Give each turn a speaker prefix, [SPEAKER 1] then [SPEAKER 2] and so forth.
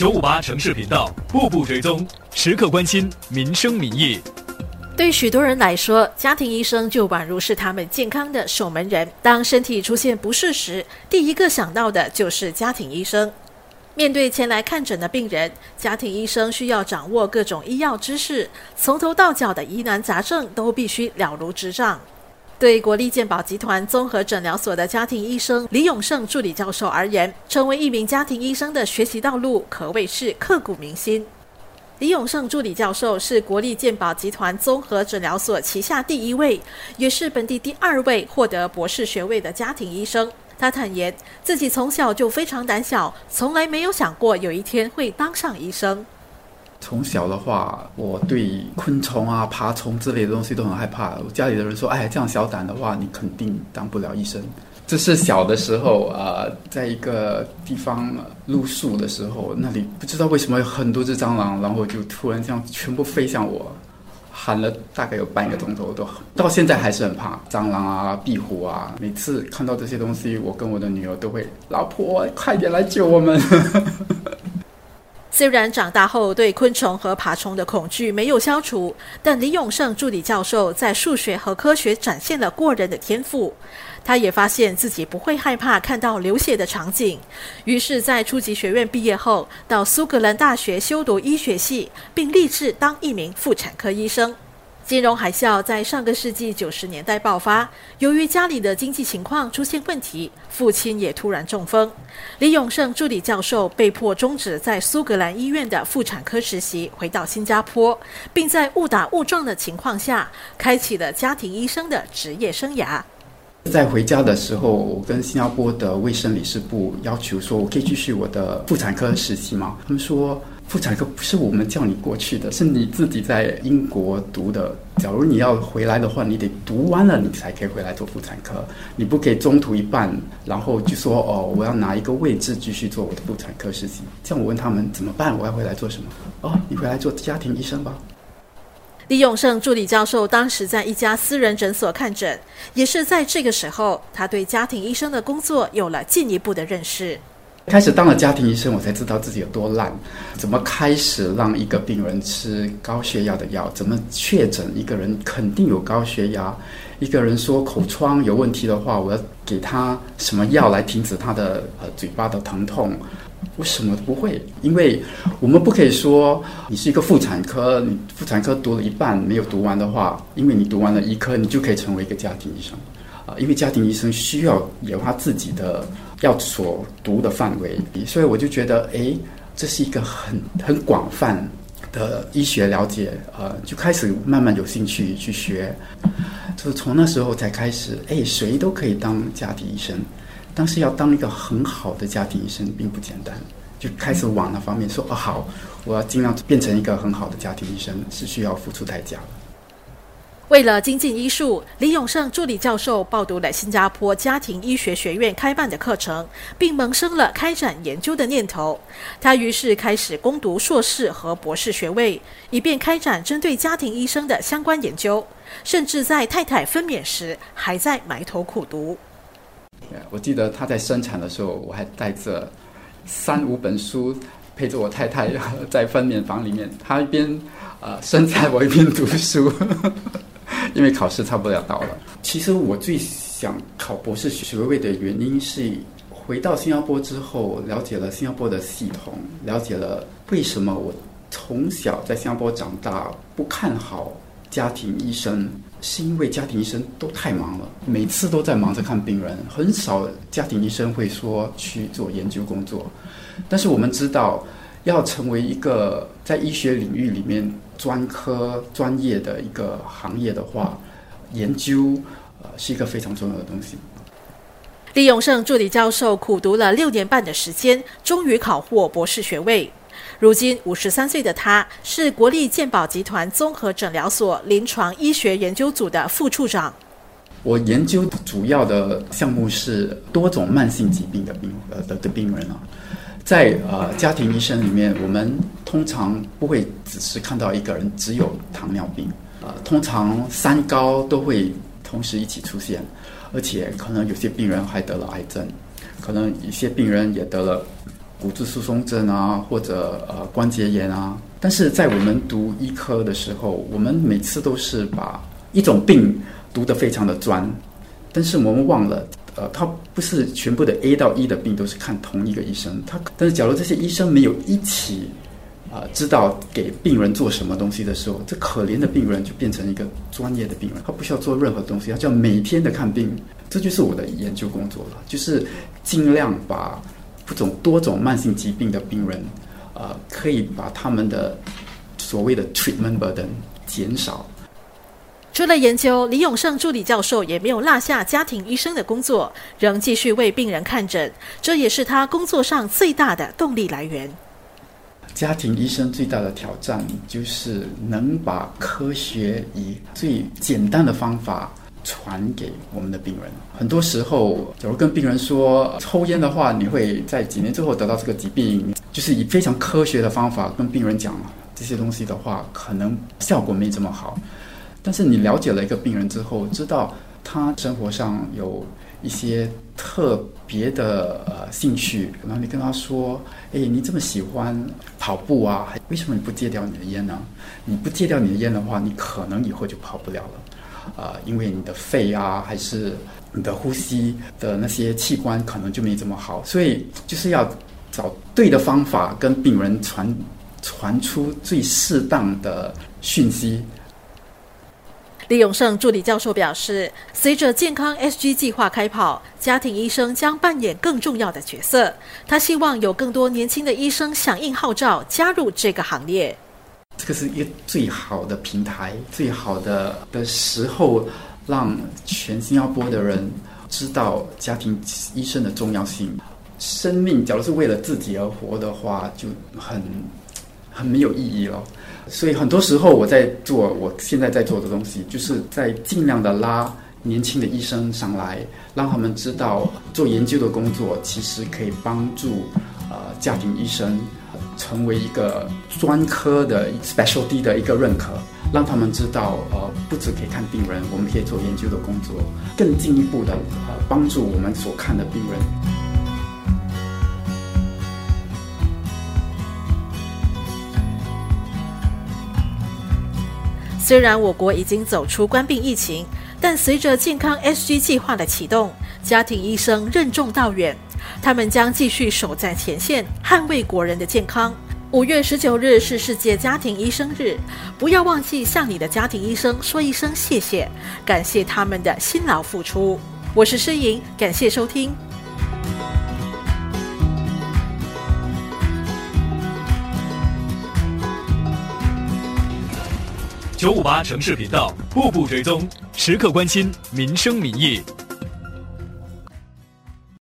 [SPEAKER 1] 九五八城市频道，步步追踪，时刻关心民生民意。
[SPEAKER 2] 对许多人来说，家庭医生就宛如是他们健康的守门人。当身体出现不适时，第一个想到的就是家庭医生。面对前来看诊的病人，家庭医生需要掌握各种医药知识，从头到脚的疑难杂症都必须了如指掌。对国立健保集团综合诊疗所的家庭医生李永胜助理教授而言，成为一名家庭医生的学习道路可谓是刻骨铭心。李永胜助理教授是国立健保集团综合诊疗所旗下第一位，也是本地第二位获得博士学位的家庭医生。他坦言，自己从小就非常胆小，从来没有想过有一天会当上医生。
[SPEAKER 3] 从小的话，我对昆虫啊、爬虫之类的东西都很害怕。我家里的人说：“哎，这样小胆的话，你肯定当不了医生。”这是小的时候啊，在一个地方露宿的时候，那里不知道为什么有很多只蟑螂，然后就突然这样全部飞向我，喊了大概有半个钟头，都到现在还是很怕蟑螂啊、壁虎啊。每次看到这些东西，我跟我的女儿都会：“老婆，快点来救我们！”
[SPEAKER 2] 虽然长大后对昆虫和爬虫的恐惧没有消除，但李永胜助理教授在数学和科学展现了过人的天赋。他也发现自己不会害怕看到流血的场景，于是，在初级学院毕业后，到苏格兰大学修读医学系，并立志当一名妇产科医生。金融海啸在上个世纪九十年代爆发，由于家里的经济情况出现问题，父亲也突然中风。李永胜助理教授被迫终止在苏格兰医院的妇产科实习，回到新加坡，并在误打误撞的情况下，开启了家庭医生的职业生涯。
[SPEAKER 3] 在回家的时候，我跟新加坡的卫生理事部要求说，我可以继续我的妇产科实习吗？他们说。妇产科不是我们叫你过去的，是你自己在英国读的。假如你要回来的话，你得读完了，你才可以回来做妇产科。你不可以中途一半，然后就说哦，我要拿一个位置继续做我的妇产科实习。这样我问他们怎么办？我要回来做什么？哦，你回来做家庭医生吧。
[SPEAKER 2] 李永胜助理教授当时在一家私人诊所看诊，也是在这个时候，他对家庭医生的工作有了进一步的认识。
[SPEAKER 3] 开始当了家庭医生，我才知道自己有多烂。怎么开始让一个病人吃高血压的药？怎么确诊一个人肯定有高血压？一个人说口疮有问题的话，我要给他什么药来停止他的呃嘴巴的疼痛？我什么都不会，因为我们不可以说你是一个妇产科，你妇产科读了一半没有读完的话，因为你读完了医科，你就可以成为一个家庭医生啊。因为家庭医生需要有他自己的要所读的范围，所以我就觉得，哎，这是一个很很广泛的医学了解，呃，就开始慢慢有兴趣去学，就是从那时候才开始，哎，谁都可以当家庭医生，但是要当一个很好的家庭医生并不简单，就开始往那方面说，哦，好，我要尽量变成一个很好的家庭医生，是需要付出代价。
[SPEAKER 2] 为了精进医术，李永胜助理教授报读了新加坡家庭医学学院开办的课程，并萌生了开展研究的念头。他于是开始攻读硕士和博士学位，以便开展针对家庭医生的相关研究。甚至在太太分娩时，还在埋头苦读。
[SPEAKER 3] 我记得他在生产的时候，我还带着三五本书陪着我太太在分娩房里面，他一边呃生产，我一边读书。因为考试差不多要到了。其实我最想考博士学位的原因是，回到新加坡之后，了解了新加坡的系统，了解了为什么我从小在新加坡长大不看好家庭医生，是因为家庭医生都太忙了，每次都在忙着看病人，很少家庭医生会说去做研究工作。但是我们知道，要成为一个在医学领域里面。专科专业的一个行业的话，研究呃是一个非常重要的东西。
[SPEAKER 2] 李永胜助理教授苦读了六年半的时间，终于考获博士学位。如今五十三岁的他，是国立健保集团综合诊疗所临床医学研究组的副处长。
[SPEAKER 3] 我研究主要的项目是多种慢性疾病的病呃的的病人啊。在呃家庭医生里面，我们通常不会只是看到一个人只有糖尿病，呃，通常三高都会同时一起出现，而且可能有些病人还得了癌症，可能一些病人也得了骨质疏松症啊，或者呃关节炎啊。但是在我们读医科的时候，我们每次都是把一种病读得非常的专，但是我们忘了，呃，他不是全部的 A 到 E 的病都是看同一个医生。他但是假如这些医生没有一起啊知道给病人做什么东西的时候，这可怜的病人就变成一个专业的病人，他不需要做任何东西，他就要每天的看病。这就是我的研究工作了，就是尽量把不种多种慢性疾病的病人，呃，可以把他们的所谓的 treatment burden 减少。
[SPEAKER 2] 除了研究，李永胜助理教授也没有落下家庭医生的工作，仍继续为病人看诊，这也是他工作上最大的动力来源。
[SPEAKER 3] 家庭医生最大的挑战就是能把科学以最简单的方法。传给我们的病人。很多时候，假如跟病人说抽烟的话，你会在几年之后得到这个疾病，就是以非常科学的方法跟病人讲这些东西的话，可能效果没这么好。但是你了解了一个病人之后，知道他生活上有一些特别的呃兴趣，然后你跟他说：“哎，你这么喜欢跑步啊？为什么你不戒掉你的烟呢？你不戒掉你的烟的话，你可能以后就跑不了了。”啊，因为你的肺啊，还是你的呼吸的那些器官可能就没这么好，所以就是要找对的方法跟病人传传出最适当的讯息。
[SPEAKER 2] 李永胜助理教授表示，随着健康 SG 计划开跑，家庭医生将扮演更重要的角色。他希望有更多年轻的医生响应号召，加入这个行列。
[SPEAKER 3] 这个是一个最好的平台，最好的的时候，让全新加坡的人知道家庭医生的重要性。生命，假如是为了自己而活的话，就很很没有意义了。所以很多时候，我在做我现在在做的东西，就是在尽量的拉年轻的医生上来，让他们知道做研究的工作其实可以帮助呃家庭医生。成为一个专科的 specialty 的一个认可，让他们知道，呃，不止可以看病人，我们可以做研究的工作，更进一步的呃帮助我们所看的病人。
[SPEAKER 2] 虽然我国已经走出关病疫情，但随着健康 SG 计划的启动，家庭医生任重道远。他们将继续守在前线，捍卫国人的健康。五月十九日是世界家庭医生日，不要忘记向你的家庭医生说一声谢谢，感谢他们的辛劳付出。我是诗莹，感谢收听。
[SPEAKER 1] 九五八城市频道，步步追踪，时刻关心民生民意。